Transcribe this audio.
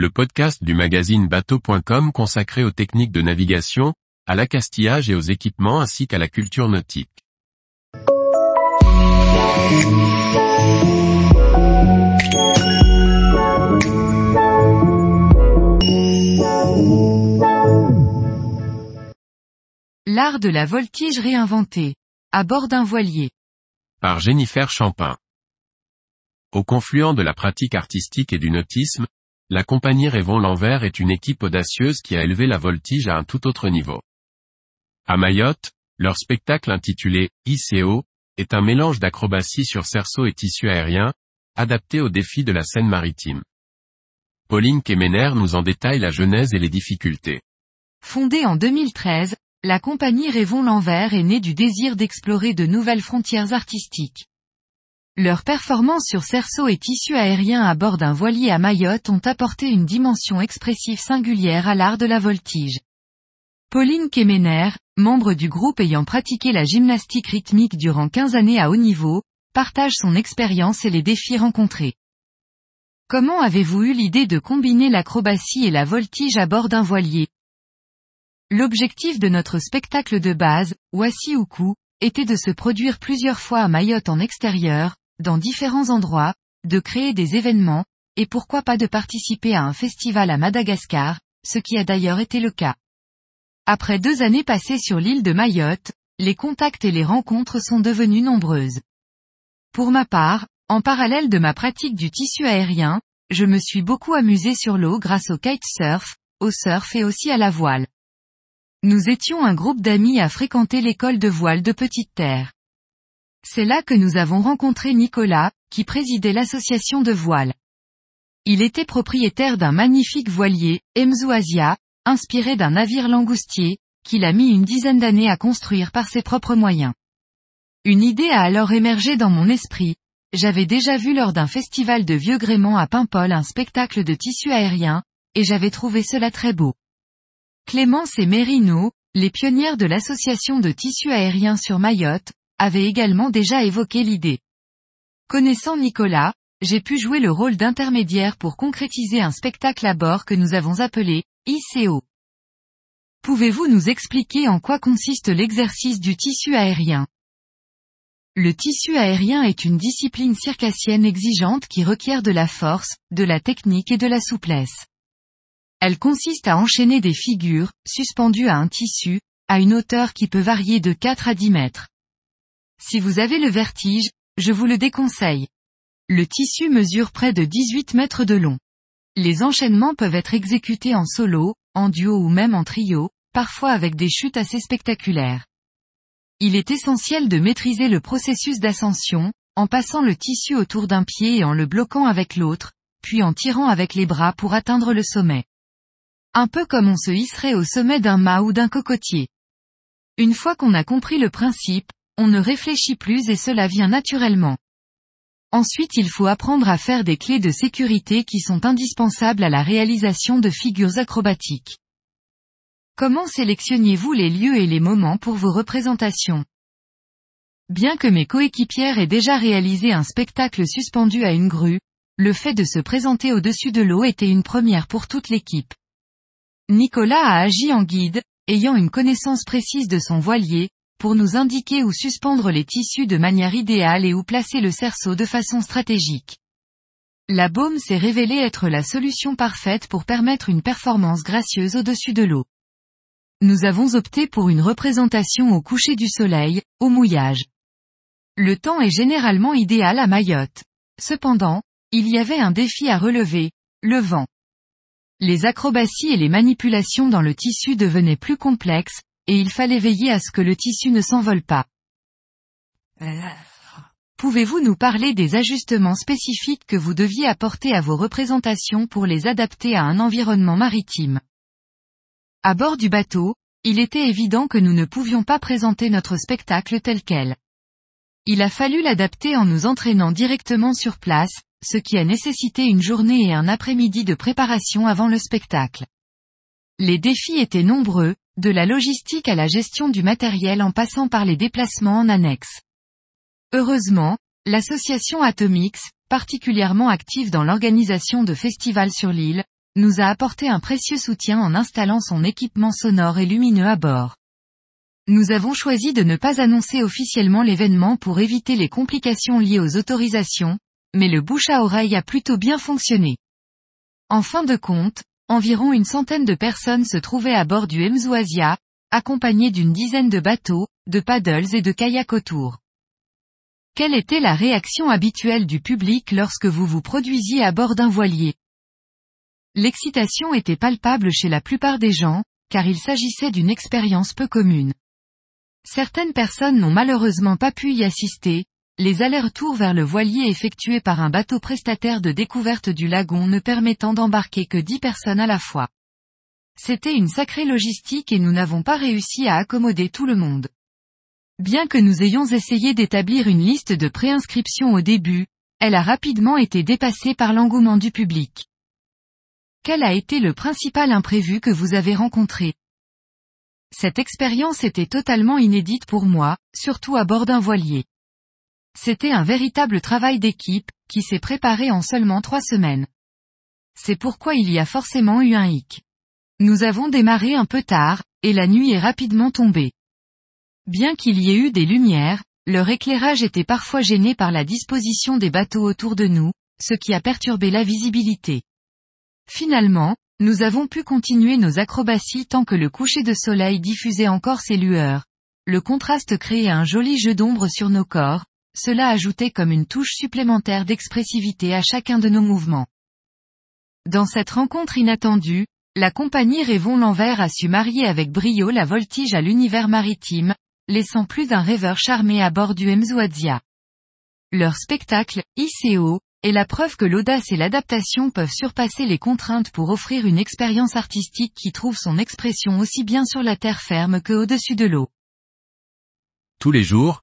le podcast du magazine bateau.com consacré aux techniques de navigation, à l'accastillage et aux équipements ainsi qu'à la culture nautique. L'art de la voltige réinventé. À bord d'un voilier. Par Jennifer Champin. Au confluent de la pratique artistique et du nautisme, la compagnie Révon l'Envers est une équipe audacieuse qui a élevé la voltige à un tout autre niveau. À Mayotte, leur spectacle intitulé ICO est un mélange d'acrobatie sur cerceau et tissu aérien, adapté aux défis de la scène maritime. Pauline Kemener nous en détaille la genèse et les difficultés. Fondée en 2013, la compagnie Révon l'Envers est née du désir d'explorer de nouvelles frontières artistiques. Leurs performances sur cerceau et tissu aérien à bord d'un voilier à Mayotte ont apporté une dimension expressive singulière à l'art de la voltige. Pauline Kemener, membre du groupe ayant pratiqué la gymnastique rythmique durant 15 années à haut niveau, partage son expérience et les défis rencontrés. Comment avez-vous eu l'idée de combiner l'acrobatie et la voltige à bord d'un voilier? L'objectif de notre spectacle de base, Wassi était de se produire plusieurs fois à Mayotte en extérieur, dans différents endroits, de créer des événements, et pourquoi pas de participer à un festival à Madagascar, ce qui a d'ailleurs été le cas. Après deux années passées sur l'île de Mayotte, les contacts et les rencontres sont devenus nombreuses. Pour ma part, en parallèle de ma pratique du tissu aérien, je me suis beaucoup amusé sur l'eau grâce au kitesurf, au surf et aussi à la voile. Nous étions un groupe d'amis à fréquenter l'école de voile de Petite Terre. C'est là que nous avons rencontré Nicolas, qui présidait l'association de voile. Il était propriétaire d'un magnifique voilier, Emzu Asia, inspiré d'un navire langoustier, qu'il a mis une dizaine d'années à construire par ses propres moyens. Une idée a alors émergé dans mon esprit. J'avais déjà vu lors d'un festival de vieux gréement à Paimpol un spectacle de tissu aérien, et j'avais trouvé cela très beau. Clémence et Mérino, les pionnières de l'association de tissu aérien sur Mayotte, avaient également déjà évoqué l'idée. Connaissant Nicolas, j'ai pu jouer le rôle d'intermédiaire pour concrétiser un spectacle à bord que nous avons appelé ICO. Pouvez-vous nous expliquer en quoi consiste l'exercice du tissu aérien? Le tissu aérien est une discipline circassienne exigeante qui requiert de la force, de la technique et de la souplesse. Elle consiste à enchaîner des figures, suspendues à un tissu, à une hauteur qui peut varier de 4 à 10 mètres. Si vous avez le vertige, je vous le déconseille. Le tissu mesure près de 18 mètres de long. Les enchaînements peuvent être exécutés en solo, en duo ou même en trio, parfois avec des chutes assez spectaculaires. Il est essentiel de maîtriser le processus d'ascension, en passant le tissu autour d'un pied et en le bloquant avec l'autre, puis en tirant avec les bras pour atteindre le sommet. Un peu comme on se hisserait au sommet d'un mât ou d'un cocotier. Une fois qu'on a compris le principe, on ne réfléchit plus et cela vient naturellement. Ensuite il faut apprendre à faire des clés de sécurité qui sont indispensables à la réalisation de figures acrobatiques. Comment sélectionnez-vous les lieux et les moments pour vos représentations? Bien que mes coéquipières aient déjà réalisé un spectacle suspendu à une grue, le fait de se présenter au-dessus de l'eau était une première pour toute l'équipe. Nicolas a agi en guide, ayant une connaissance précise de son voilier, pour nous indiquer où suspendre les tissus de manière idéale et où placer le cerceau de façon stratégique. La baume s'est révélée être la solution parfaite pour permettre une performance gracieuse au-dessus de l'eau. Nous avons opté pour une représentation au coucher du soleil, au mouillage. Le temps est généralement idéal à Mayotte. Cependant, il y avait un défi à relever, le vent les acrobaties et les manipulations dans le tissu devenaient plus complexes, et il fallait veiller à ce que le tissu ne s'envole pas. Pouvez-vous nous parler des ajustements spécifiques que vous deviez apporter à vos représentations pour les adapter à un environnement maritime? À bord du bateau, il était évident que nous ne pouvions pas présenter notre spectacle tel quel. Il a fallu l'adapter en nous entraînant directement sur place, ce qui a nécessité une journée et un après-midi de préparation avant le spectacle. Les défis étaient nombreux, de la logistique à la gestion du matériel en passant par les déplacements en annexe. Heureusement, l'association Atomix, particulièrement active dans l'organisation de festivals sur l'île, nous a apporté un précieux soutien en installant son équipement sonore et lumineux à bord. Nous avons choisi de ne pas annoncer officiellement l'événement pour éviter les complications liées aux autorisations, mais le bouche à oreille a plutôt bien fonctionné. En fin de compte, environ une centaine de personnes se trouvaient à bord du Asia, accompagnées d'une dizaine de bateaux, de paddles et de kayaks autour. Quelle était la réaction habituelle du public lorsque vous vous produisiez à bord d'un voilier? L'excitation était palpable chez la plupart des gens, car il s'agissait d'une expérience peu commune. Certaines personnes n'ont malheureusement pas pu y assister, les allers-retours vers le voilier effectués par un bateau prestataire de découverte du lagon ne permettant d'embarquer que dix personnes à la fois. C'était une sacrée logistique et nous n'avons pas réussi à accommoder tout le monde. Bien que nous ayons essayé d'établir une liste de préinscription au début, elle a rapidement été dépassée par l'engouement du public. Quel a été le principal imprévu que vous avez rencontré? Cette expérience était totalement inédite pour moi, surtout à bord d'un voilier. C'était un véritable travail d'équipe, qui s'est préparé en seulement trois semaines. C'est pourquoi il y a forcément eu un hic. Nous avons démarré un peu tard, et la nuit est rapidement tombée. Bien qu'il y ait eu des lumières, leur éclairage était parfois gêné par la disposition des bateaux autour de nous, ce qui a perturbé la visibilité. Finalement, nous avons pu continuer nos acrobaties tant que le coucher de soleil diffusait encore ses lueurs. Le contraste créait un joli jeu d'ombre sur nos corps, cela ajoutait comme une touche supplémentaire d'expressivité à chacun de nos mouvements. Dans cette rencontre inattendue, la compagnie Révon l'Envers a su marier avec brio la voltige à l'univers maritime, laissant plus d'un rêveur charmé à bord du Mzouadzia. Leur spectacle, ICO, est la preuve que l'audace et l'adaptation peuvent surpasser les contraintes pour offrir une expérience artistique qui trouve son expression aussi bien sur la terre ferme que au-dessus de l'eau. Tous les jours,